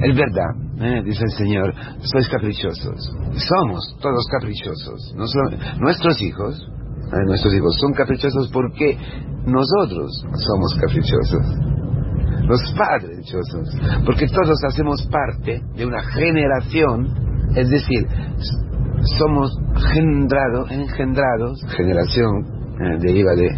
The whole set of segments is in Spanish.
Es verdad, ¿eh? dice el Señor, sois caprichosos. Somos todos caprichosos. No nuestros hijos, ¿eh? nuestros hijos son caprichosos porque nosotros somos caprichosos. Los padres caprichosos. Porque todos hacemos parte de una generación, es decir, somos gendrados, engendrados, generación eh, deriva de,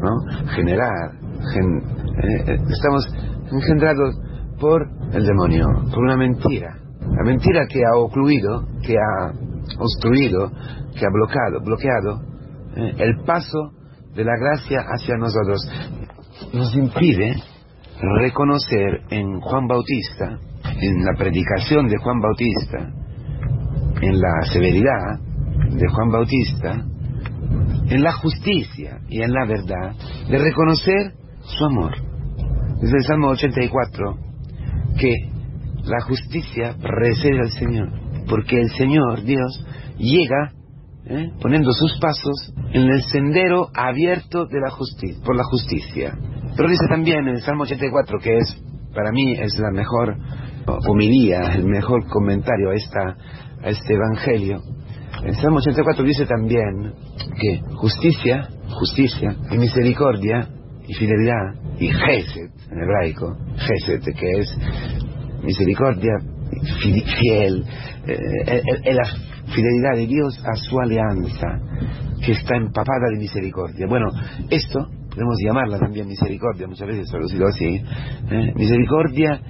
¿no? Generar, gen- eh, eh, estamos engendrados por el demonio, por una mentira. La mentira que ha ocluido, que ha obstruido, que ha bloqueado, bloqueado eh, el paso de la gracia hacia nosotros. Nos impide reconocer en Juan Bautista, en la predicación de Juan Bautista, en la severidad de Juan Bautista, en la justicia y en la verdad, de reconocer su amor. Dice el Salmo 84 que la justicia precede al Señor, porque el Señor, Dios, llega ¿eh? poniendo sus pasos en el sendero abierto de la justicia, por la justicia. Pero dice también en el Salmo 84, que es, para mí, es la mejor homilía, el mejor comentario a, esta, a este Evangelio. El Salmo 84 dice también que justicia, justicia y misericordia y fidelidad y gesed en hebraico, gesed que es misericordia fi- fiel, eh, eh, la fidelidad de Dios a su alianza que está empapada de misericordia. Bueno, esto podemos llamarla también misericordia, muchas veces traducido así, ¿eh? misericordia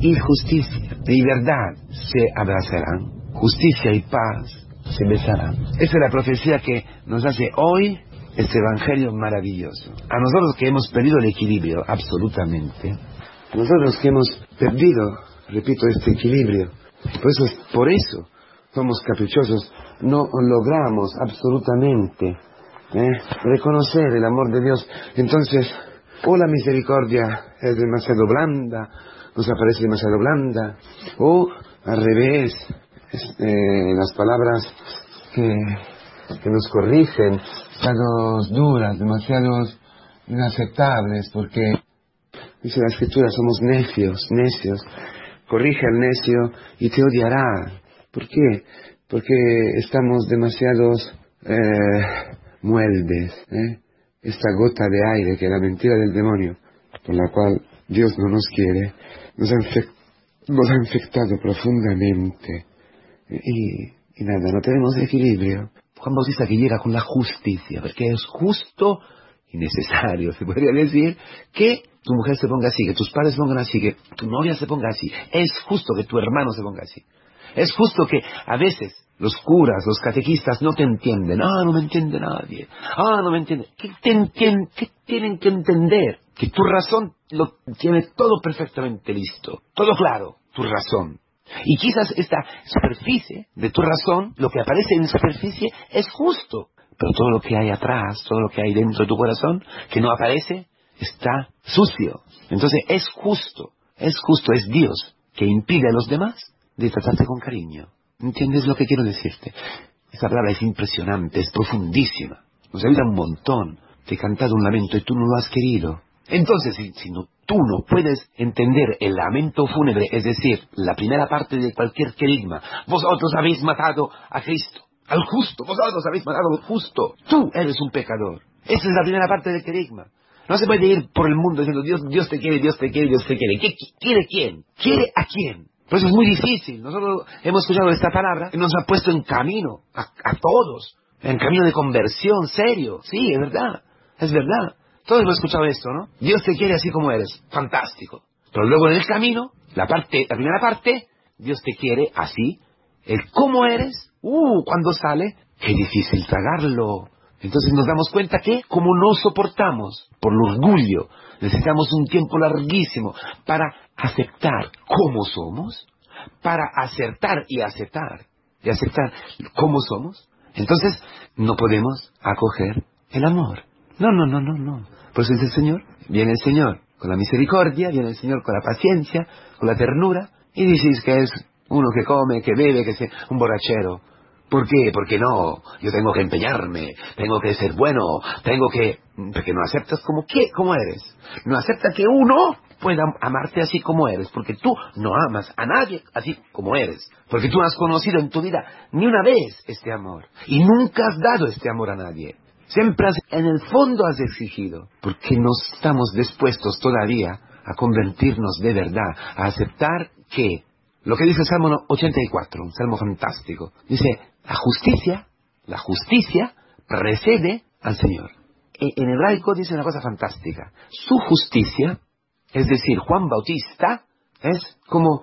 y justicia y verdad se abrazarán, justicia y paz se besarán. Esa es la profecía que nos hace hoy este Evangelio maravilloso. A nosotros que hemos perdido el equilibrio, absolutamente. A nosotros que hemos perdido, repito, este equilibrio. Por eso, por eso somos caprichosos. No logramos absolutamente ¿eh? reconocer el amor de Dios. Entonces, o la misericordia es demasiado blanda, nos aparece demasiado blanda, o al revés, eh, las palabras que, que nos corrigen, demasiado duras, demasiado inaceptables, porque dice la escritura, somos necios, necios. Corrige al necio y te odiará. ¿Por qué? Porque estamos demasiados eh, mueldes. ¿eh? Esta gota de aire que es la mentira del demonio, por la cual Dios no nos quiere, nos ha, infec- nos ha infectado profundamente. Y, y nada, no tenemos equilibrio. Juan Bautista que llega con la justicia, porque es justo y necesario, se podría decir, que tu mujer se ponga así, que tus padres se pongan así, que tu novia se ponga así. Es justo que tu hermano se ponga así. Es justo que a veces los curas, los catequistas no te entienden. Ah, no me entiende nadie. Ah, no me entiende. ¿Qué, qué tienen que entender? Que tu razón lo tiene todo perfectamente listo. Todo claro, tu razón. Y quizás esta superficie de tu razón, lo que aparece en superficie, es justo. Pero todo lo que hay atrás, todo lo que hay dentro de tu corazón, que no aparece, está sucio. Entonces es justo, es justo, es Dios que impide a los demás de tratarte con cariño. ¿Entiendes lo que quiero decirte? Esa palabra es impresionante, es profundísima. Nos ayuda un montón. Te he un lamento y tú no lo has querido. Entonces, si, si no, tú no puedes entender el lamento fúnebre, es decir, la primera parte de cualquier querigma, vosotros habéis matado a Cristo, al justo, vosotros habéis matado al justo, tú eres un pecador. Esa es la primera parte del querigma. No se puede ir por el mundo diciendo Dios, Dios te quiere, Dios te quiere, Dios te quiere. ¿Qué qui- quiere quién? ¿Quiere a quién? Por eso es muy difícil. Nosotros hemos escuchado esta palabra y nos ha puesto en camino a, a todos, en camino de conversión serio. Sí, es verdad, es verdad. Todos hemos escuchado esto, ¿no? Dios te quiere así como eres. Fantástico. Pero luego en el camino, la parte, la primera parte, Dios te quiere así. El cómo eres, uh, cuando sale, qué difícil tragarlo. Entonces nos damos cuenta que, como no soportamos por el orgullo, necesitamos un tiempo larguísimo para aceptar cómo somos, para acertar y aceptar, y aceptar cómo somos, entonces no podemos acoger el amor. No, no, no, no, no. Por eso dice el Señor, viene el Señor con la misericordia, viene el Señor con la paciencia, con la ternura, y dices que es uno que come, que bebe, que es un borrachero. ¿Por qué? Porque no, yo tengo que empeñarme, tengo que ser bueno, tengo que... Porque no aceptas como qué, cómo eres. No acepta que uno pueda amarte así como eres, porque tú no amas a nadie así como eres, porque tú no has conocido en tu vida ni una vez este amor y nunca has dado este amor a nadie. Siempre en el fondo has exigido, porque no estamos dispuestos todavía a convertirnos de verdad, a aceptar que lo que dice el Salmo 84, un salmo fantástico, dice, la justicia, la justicia precede al Señor. E, en hebraico dice una cosa fantástica. Su justicia, es decir, Juan Bautista, es como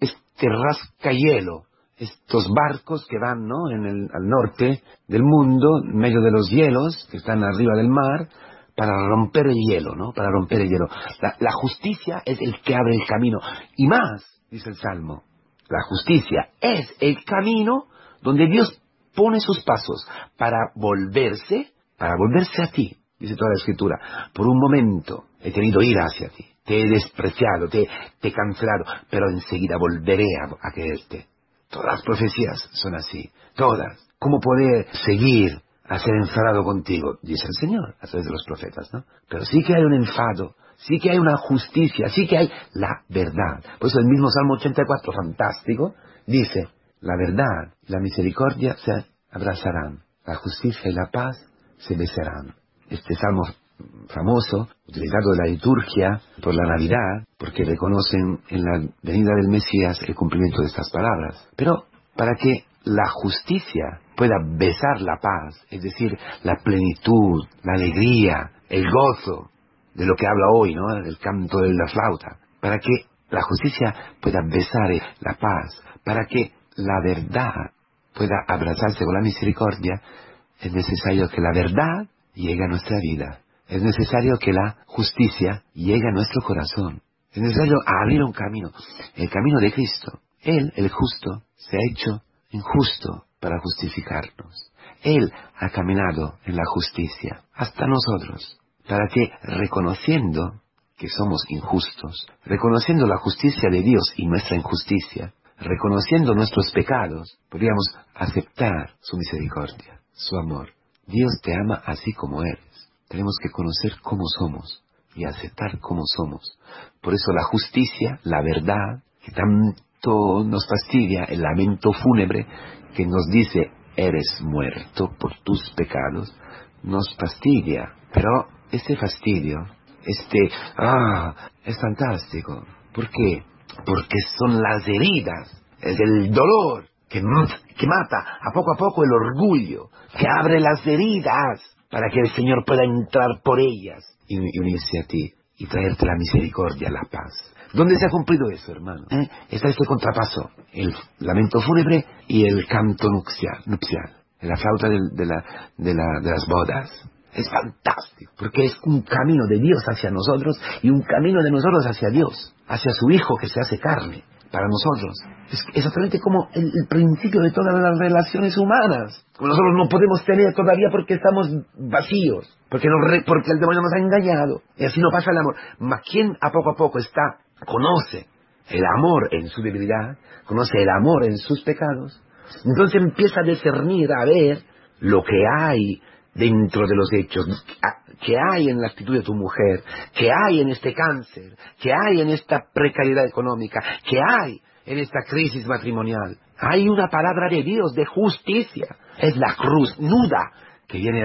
este rascahielo, estos barcos que van ¿no? en el, al norte del mundo, en medio de los hielos, que están arriba del mar, para romper el hielo, ¿no? Para romper el hielo. la justicia es el que abre el camino. Y más, dice el Salmo, la justicia es el camino donde Dios pone sus pasos para volverse, para volverse a ti, dice toda la escritura. Por un momento he tenido ira hacia ti, te he despreciado, te, he cancelado, pero enseguida volveré a, a quererte. Todas las profecías son así, todas. ¿Cómo poder seguir a ser enfadado contigo? Dice el Señor a través de los profetas, ¿no? Pero sí que hay un enfado, sí que hay una justicia, sí que hay la verdad. Por eso el mismo Salmo 84, fantástico, dice, la verdad y la misericordia se abrazarán, la justicia y la paz se besarán. Este salmo famoso, utilizado la liturgia por la Navidad, porque reconocen en la venida del Mesías el cumplimiento de estas palabras. Pero para que la justicia pueda besar la paz, es decir, la plenitud, la alegría, el gozo, de lo que habla hoy, ¿no? Del canto de la flauta, para que la justicia pueda besar la paz, para que la verdad pueda abrazarse con la misericordia, es necesario que la verdad llegue a nuestra vida. Es necesario que la justicia llegue a nuestro corazón. Es necesario abrir un camino, el camino de Cristo. Él, el justo, se ha hecho injusto para justificarnos. Él ha caminado en la justicia hasta nosotros para que reconociendo que somos injustos, reconociendo la justicia de Dios y nuestra injusticia, reconociendo nuestros pecados, podríamos aceptar su misericordia, su amor. Dios te ama así como eres. Tenemos que conocer cómo somos y aceptar cómo somos. Por eso la justicia, la verdad, que tanto nos fastidia, el lamento fúnebre que nos dice, eres muerto por tus pecados, nos fastidia. Pero ese fastidio, este, ah, es fantástico. ¿Por qué? Porque son las heridas, es el dolor que, que mata a poco a poco el orgullo, que abre las heridas para que el Señor pueda entrar por ellas y, unirse a ti y traerte la misericordia, la paz. ¿Dónde se ha cumplido eso, hermano? ¿Eh? Está este contrapaso, el lamento fúnebre y el canto nupcial, nupcial la flauta de, la, de, la, de las bodas. Es fantástico, porque es un camino de Dios hacia nosotros y un camino de nosotros hacia Dios, hacia su Hijo que se hace carne para nosotros. Es exactamente como el, principio de todas las relaciones humanas. Nosotros no podemos tener todavía porque estamos vacíos, porque, porque el demonio nos ha engañado. Y así no pasa el amor. Mas quien a poco a poco está, conoce el amor en su debilidad, conoce el amor en sus pecados, entonces empieza a discernir, a ver lo que hay dentro de los hechos, que hay en la actitud de tu mujer, que hay en este cáncer, que hay en esta precariedad económica, que hay en esta crisis matrimonial. Hay una palabra de Dios de justicia. Es la cruz nuda que viene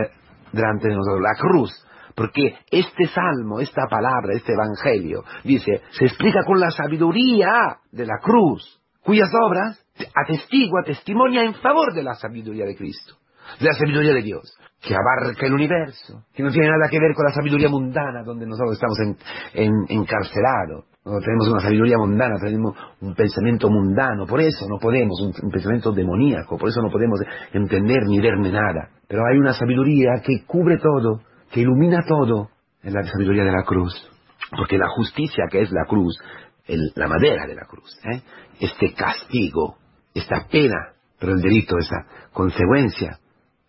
delante de nosotros, la cruz. Porque este salmo, esta palabra, este evangelio, dice, se explica con la sabiduría de la cruz, cuyas obras atestigua, testimonia en favor de la sabiduría de Cristo de la sabiduría de Dios, que abarca el universo, que no tiene nada que ver con la sabiduría mundana donde nosotros estamos en, encarcelados. tenemos una sabiduría mundana, tenemos un pensamiento mundano, por eso no podemos, un, pensamiento demoníaco, por eso no podemos entender ni verme nada. Pero hay una sabiduría que cubre todo, que ilumina todo, en la sabiduría de la cruz. Porque la justicia que es la cruz, la madera de la cruz, ¿eh? este castigo, esta pena, pero el delito, esa consecuencia,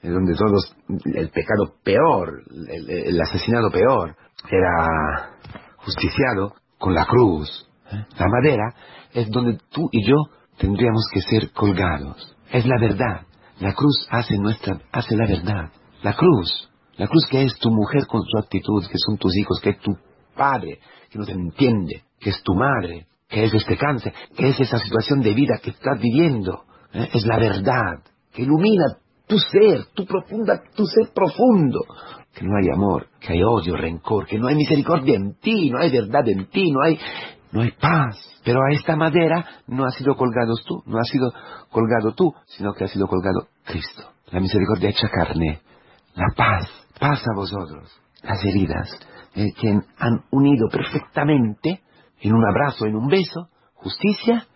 en donde todos, el pecado peor, el, asesinato peor, era justiciado con la cruz. ¿eh? La madera es donde tú y yo tendríamos que ser colgados. Es la verdad. La cruz hace nuestra, hace la verdad. La cruz, la cruz que es tu mujer con su actitud, que son tus hijos, que es tu padre que no te entiende, que es tu madre, que es este cáncer, que es esa situación de vida que estás viviendo. ¿eh? Es la verdad que ilumina tu ser, tu profunda, tu ser profundo. Que no hay amor, que hay odio, rencor, que no hay misericordia en ti, no hay verdad en ti, no hay, no hay paz. Pero a esta madera no ha sido colgado tú, no ha sido colgado tú, sino que ha sido colgado Cristo. La misericordia hecha carne, la paz, paz a vosotros. Las heridas eh, que han unido perfectamente en un abrazo, en un beso, justicia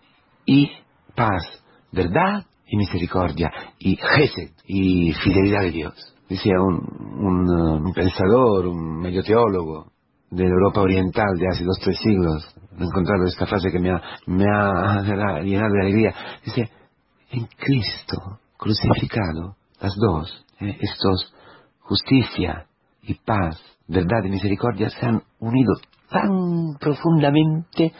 y paz, verdad y misericordia, y gesed, y fidelidad de Dios. Decía un, un, pensador, un medio teólogo de Europa Oriental de hace dos, tres siglos, he encontrado esta frase que me ha, me ha llenado de alegría. Dice, en Cristo crucificado, las dos, eh, estos, justicia y paz, verdad y misericordia, se han unido tan profundamente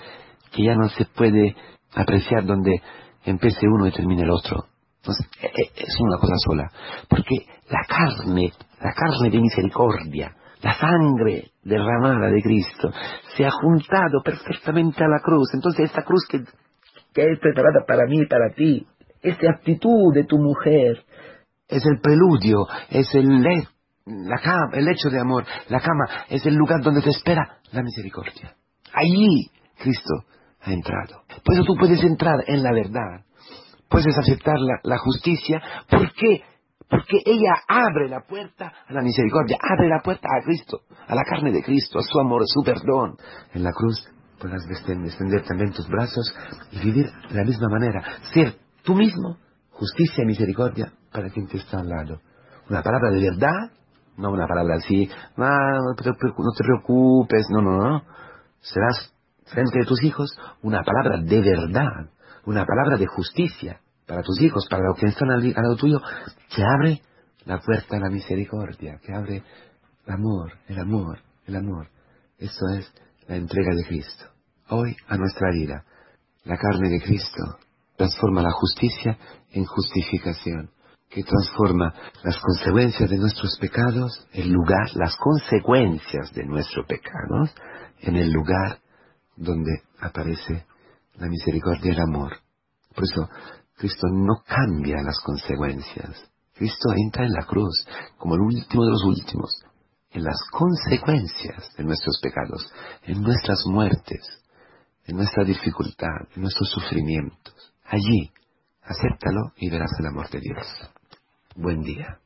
que ya no se puede apreciar donde empiece uno y termine el otro. Entonces, e, e, es una cosa sola. Porque la carne, la carne de misericordia, la sangre derramada de Cristo, se ha juntado perfectamente a la cruz. Entonces, esta cruz que, que es preparada para mí y para ti, esta actitud de tu mujer, es el preludio, es el, la el hecho de amor. La cama es el lugar donde te espera la misericordia. Allí Cristo ha entrado. Por eso tú puedes entrar en la verdad puedes aceptar la, justicia. ¿Por qué? Porque ella abre la puerta a la misericordia, abre la puerta a Cristo, a la carne de Cristo, a su amor, a su perdón. En la cruz puedas extender también tus brazos y vivir de la misma manera. Ser tú mismo justicia y misericordia para quien te está al lado. Una palabra de verdad, no una palabra así, ah, no te preocupes, no, no, no. Serás frente de tus hijos una palabra de verdad una palabra de justicia para tus hijos, para los que están al, lado tuyo, que abre la puerta a la misericordia, que abre el amor, el amor, el amor. Eso es la entrega de Cristo. Hoy a nuestra vida, la carne de Cristo transforma la justicia en justificación, que transforma las consecuencias de nuestros pecados, el lugar, las consecuencias de nuestros pecados, en el lugar donde aparece la misericordia y el amor. Por eso Cristo no cambia las consecuencias. Cristo entra en la cruz como el último de los últimos, en las consecuencias de nuestros pecados, en nuestras muertes, en nuestra dificultad, en nuestros sufrimientos. Allí, acéptalo y verás el amor de Dios. Buen día.